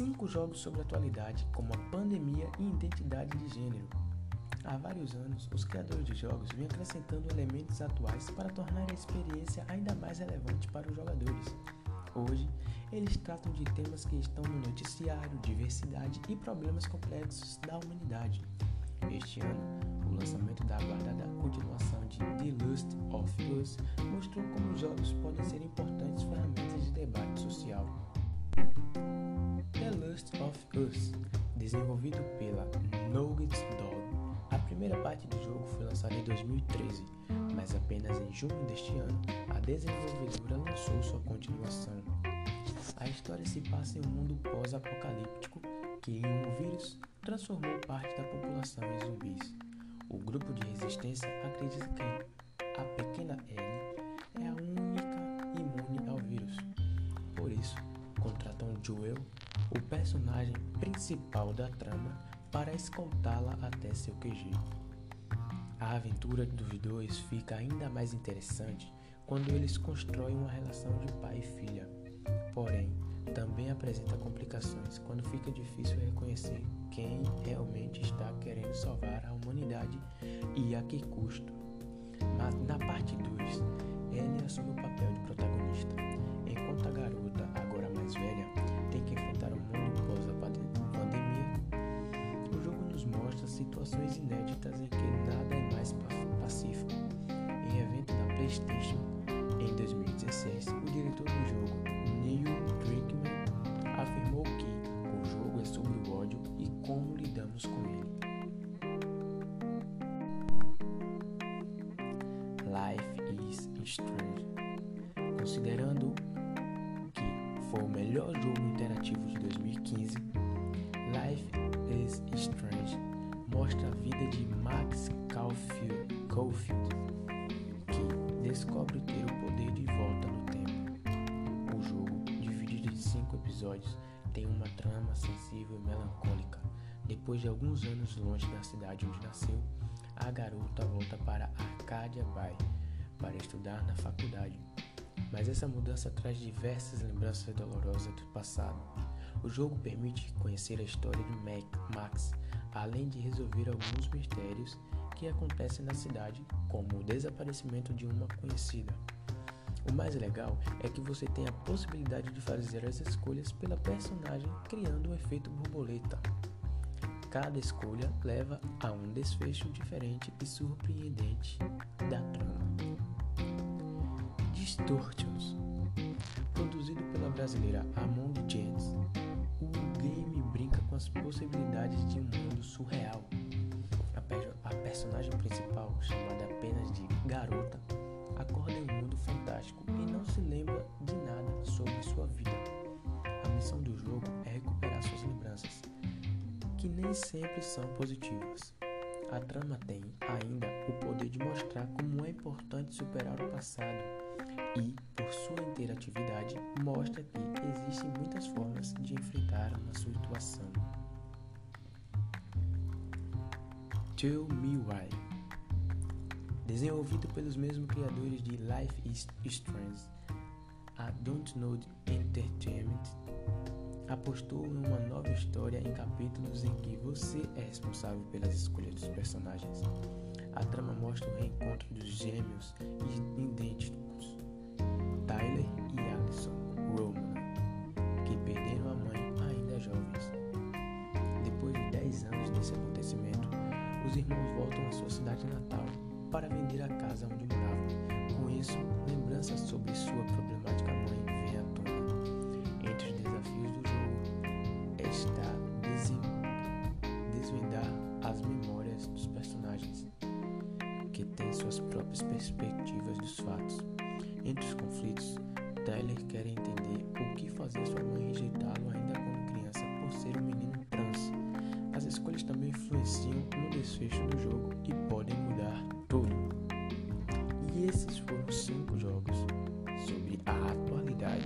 cinco jogos sobre atualidade, como a pandemia e identidade de gênero. Há vários anos, os criadores de jogos vêm acrescentando elementos atuais para tornar a experiência ainda mais relevante para os jogadores. Hoje, eles tratam de temas que estão no noticiário, diversidade e problemas complexos da humanidade. Este ano, o lançamento da Lust of Us, desenvolvido pela Nugget Dog, a primeira parte do jogo foi lançada em 2013, mas apenas em junho deste ano a desenvolvedora lançou sua continuação. A história se passa em um mundo pós-apocalíptico que, um vírus, transformou parte da população em zumbis. O grupo de resistência acredita que a pequena Ellie é a única imune ao vírus. Por isso, contratam Joel, o personagem principal da trama, para escoltá-la até seu QG. A aventura dos dois fica ainda mais interessante quando eles constroem uma relação de pai e filha. Porém, também apresenta complicações quando fica difícil reconhecer quem realmente está querendo salvar a humanidade e a que custo. Mas na parte 2, Ellie assume o papel de protagonista, enquanto a garota, agora mais velha, situações inéditas em que nada é mais pacífico. Em evento da PlayStation em 2016, o diretor do jogo, Neil Druckmann, afirmou que o jogo é sobre o ódio e como lidamos com ele. Life is Strange. Considerando que foi o melhor jogo interativo de 2015, Life is Strange Caulfield que descobre ter o poder de volta no tempo. O jogo, dividido em cinco episódios, tem uma trama sensível e melancólica. Depois de alguns anos longe da cidade onde nasceu, a garota volta para Arcadia Bay para estudar na faculdade. Mas essa mudança traz diversas lembranças dolorosas do passado. O jogo permite conhecer a história de Max, além de resolver alguns mistérios que acontecem na cidade, como o desaparecimento de uma conhecida. O mais legal é que você tem a possibilidade de fazer as escolhas pela personagem, criando um efeito borboleta. Cada escolha leva a um desfecho diferente e surpreendente da trama. Distortions Produzido pela brasileira Among Gents, o game brinca com as possibilidades de um mundo surreal. A, a personagem principal, chamada apenas de Garota, acorda em um mundo fantástico e não se lembra de nada sobre sua vida. A missão do jogo é recuperar suas lembranças, que nem sempre são positivas. A trama tem ainda o poder de mostrar como é importante superar o passado e, por sua interatividade, mostra que existem muitas formas de enfrentar uma situação. Tell Me Why Desenvolvido pelos mesmos criadores de Life is Strange, a Don't Know Entertainment apostou em uma nova história em capítulos em que você é responsável pelas escolhas dos personagens. A trama mostra o reencontro dos gêmeos idênticos, os irmãos voltam à sua cidade natal para vender a casa onde moravam. Com isso, lembranças sobre sua problemática mãe vêm à tona. Entre os desafios do jogo está desvendar as memórias dos personagens, que têm suas próprias perspectivas dos fatos. Entre os conflitos, Tyler quer entender o que fazer sua mãe rejeitá-lo desfecho do jogo e podem mudar tudo. E esses foram cinco jogos sobre a atualidade